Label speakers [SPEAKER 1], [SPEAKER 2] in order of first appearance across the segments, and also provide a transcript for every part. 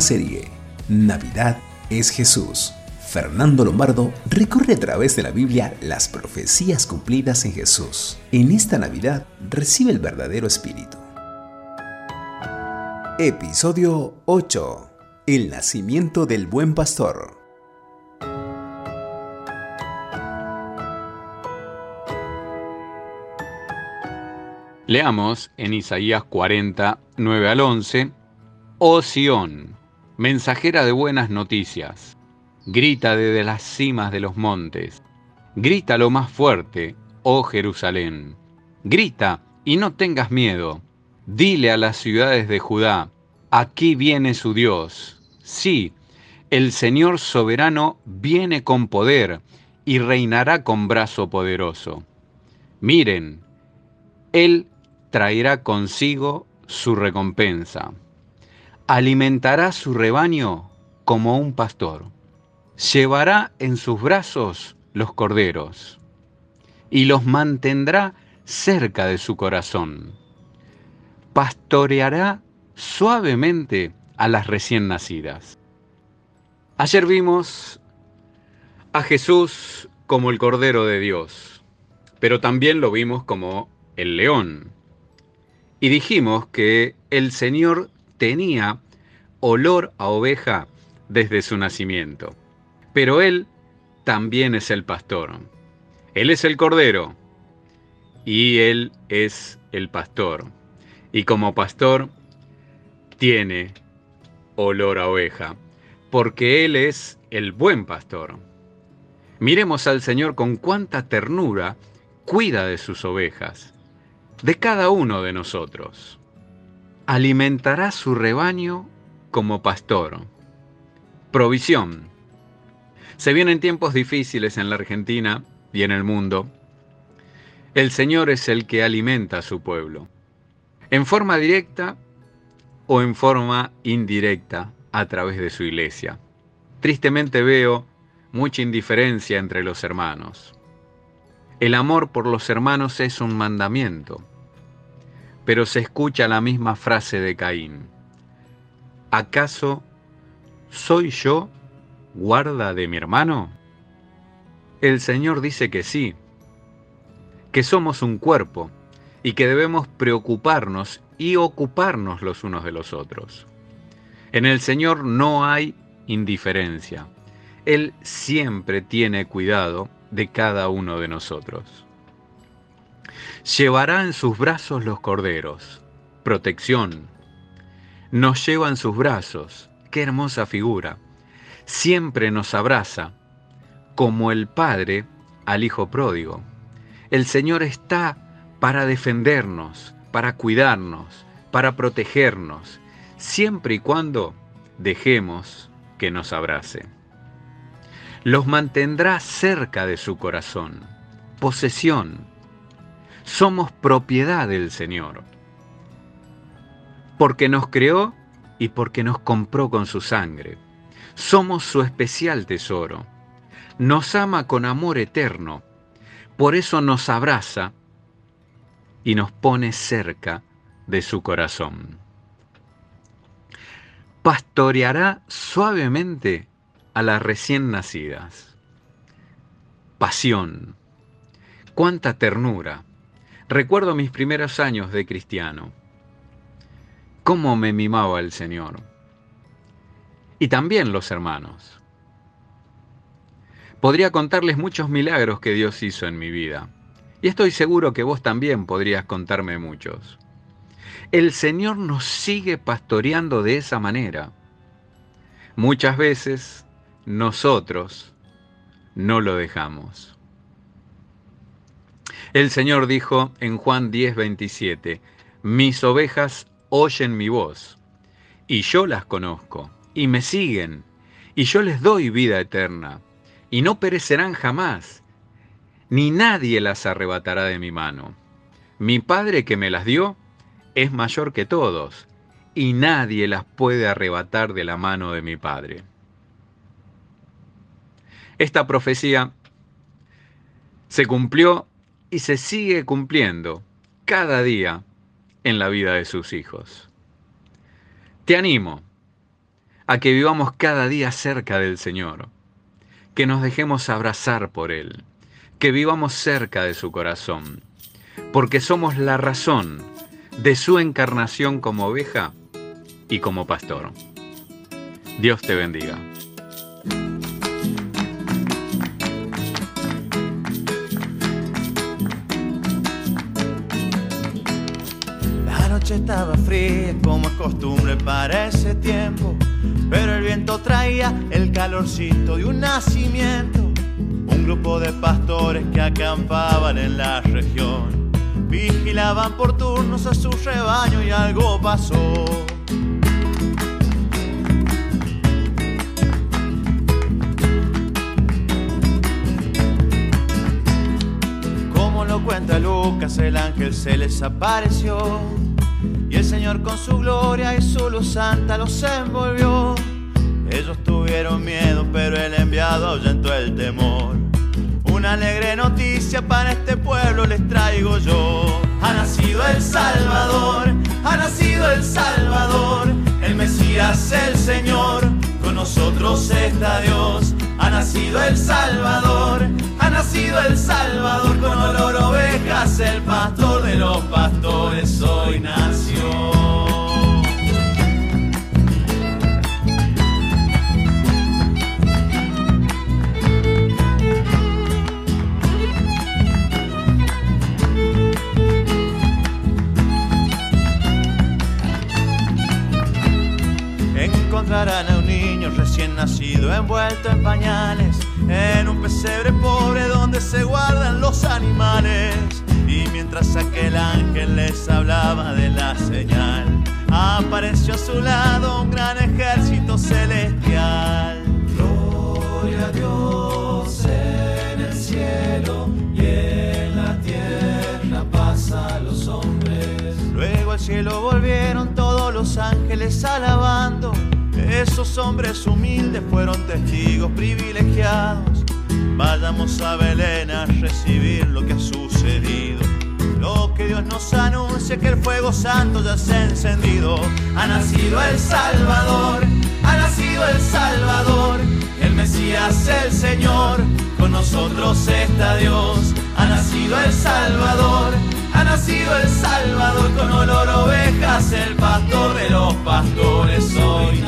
[SPEAKER 1] serie, Navidad es Jesús. Fernando Lombardo recorre a través de la Biblia las profecías cumplidas en Jesús. En esta Navidad recibe el verdadero espíritu. Episodio 8. El nacimiento del buen pastor.
[SPEAKER 2] Leamos en Isaías 40, 9 al 11, Oh mensajera de buenas noticias, grita desde las cimas de los montes, grita lo más fuerte, oh Jerusalén, grita y no tengas miedo, dile a las ciudades de Judá, aquí viene su Dios, sí, el Señor soberano viene con poder y reinará con brazo poderoso. Miren, Él traerá consigo su recompensa. Alimentará su rebaño como un pastor. Llevará en sus brazos los corderos y los mantendrá cerca de su corazón. Pastoreará suavemente a las recién nacidas. Ayer vimos a Jesús como el Cordero de Dios, pero también lo vimos como el león, y dijimos que el Señor tenía olor a oveja desde su nacimiento. Pero Él también es el pastor. Él es el cordero y Él es el pastor. Y como pastor tiene olor a oveja, porque Él es el buen pastor. Miremos al Señor con cuánta ternura cuida de sus ovejas de cada uno de nosotros. Alimentará su rebaño como pastor. Provisión. Se vienen tiempos difíciles en la Argentina y en el mundo. El Señor es el que alimenta a su pueblo. En forma directa o en forma indirecta a través de su iglesia. Tristemente veo mucha indiferencia entre los hermanos. El amor por los hermanos es un mandamiento pero se escucha la misma frase de Caín. ¿Acaso soy yo guarda de mi hermano? El Señor dice que sí, que somos un cuerpo y que debemos preocuparnos y ocuparnos los unos de los otros. En el Señor no hay indiferencia. Él siempre tiene cuidado de cada uno de nosotros. Llevará en sus brazos los corderos. Protección. Nos lleva en sus brazos. Qué hermosa figura. Siempre nos abraza, como el Padre al Hijo pródigo. El Señor está para defendernos, para cuidarnos, para protegernos, siempre y cuando dejemos que nos abrace. Los mantendrá cerca de su corazón, posesión, somos propiedad del Señor. Porque nos creó y porque nos compró con su sangre. Somos su especial tesoro. Nos ama con amor eterno. Por eso nos abraza y nos pone cerca de su corazón. Pastoreará suavemente a las recién nacidas. Pasión. Cuánta ternura Recuerdo mis primeros años de cristiano. Cómo me mimaba el Señor. Y también los hermanos. Podría contarles muchos milagros que Dios hizo en mi vida. Y estoy seguro que vos también podrías contarme muchos. El Señor nos sigue pastoreando de esa manera. Muchas veces nosotros no lo dejamos. El Señor dijo en Juan 10, 27, mis ovejas oyen mi voz, y yo las conozco, y me siguen, y yo les doy vida eterna, y no perecerán jamás, ni nadie las arrebatará de mi mano. Mi Padre que me las dio es mayor que todos, y nadie las puede arrebatar de la mano de mi Padre. Esta profecía se cumplió y se sigue cumpliendo cada día en la vida de sus hijos. Te animo a que vivamos cada día cerca del Señor, que nos dejemos abrazar por Él, que vivamos cerca de su corazón, porque somos la razón de su encarnación como oveja y como pastor. Dios te bendiga.
[SPEAKER 3] Estaba fría como es costumbre para ese tiempo, pero el viento traía el calorcito de un nacimiento. Un grupo de pastores que acampaban en la región, vigilaban por turnos a su rebaño y algo pasó. Como lo cuenta Lucas, el ángel se les apareció. Y el Señor con su gloria y su luz santa los envolvió. Ellos tuvieron miedo, pero el enviado ahuyentó el temor. Una alegre noticia para este pueblo les traigo yo. Ha nacido el Salvador, ha nacido el Salvador, el Mesías, el Señor, con nosotros está Dios. Ha nacido el Salvador, ha nacido el Salvador, con olor ovejas, el pastor de los pastores hoy nació. A un niño recién nacido envuelto en pañales, en un pesebre pobre donde se guardan los animales. Y mientras aquel ángel les hablaba de la señal, apareció a su lado un gran ejército celestial. Gloria a Dios en el cielo y en la tierra paz a los hombres. Luego al cielo volvieron todos los ángeles alabando. Esos hombres humildes fueron testigos privilegiados. Vayamos a Belén a recibir lo que ha sucedido. Lo que Dios nos anuncia que el fuego santo ya se ha encendido. Ha nacido el Salvador, ha nacido el Salvador, el Mesías, el Señor. Con nosotros está Dios. Ha nacido el Salvador, ha nacido el Salvador con olor ovejas, el pastor de los pastores hoy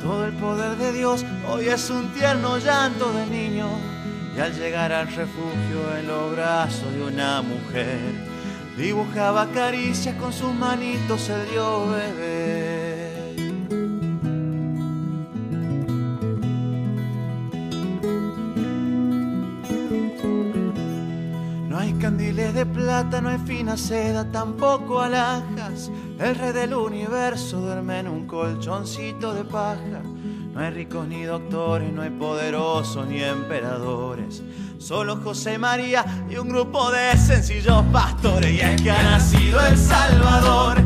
[SPEAKER 3] Todo el poder de Dios hoy es un tierno llanto de niño. Y al llegar al refugio en los brazos de una mujer, dibujaba caricias con sus manitos el Dios bebé. No hay candiles de plata, no hay fina seda, tampoco alhajas. El rey del universo duerme en un colchoncito de paja. No hay ricos ni doctores, no hay poderosos ni emperadores. Solo José María y un grupo de sencillos pastores. Y es que ha nacido el Salvador,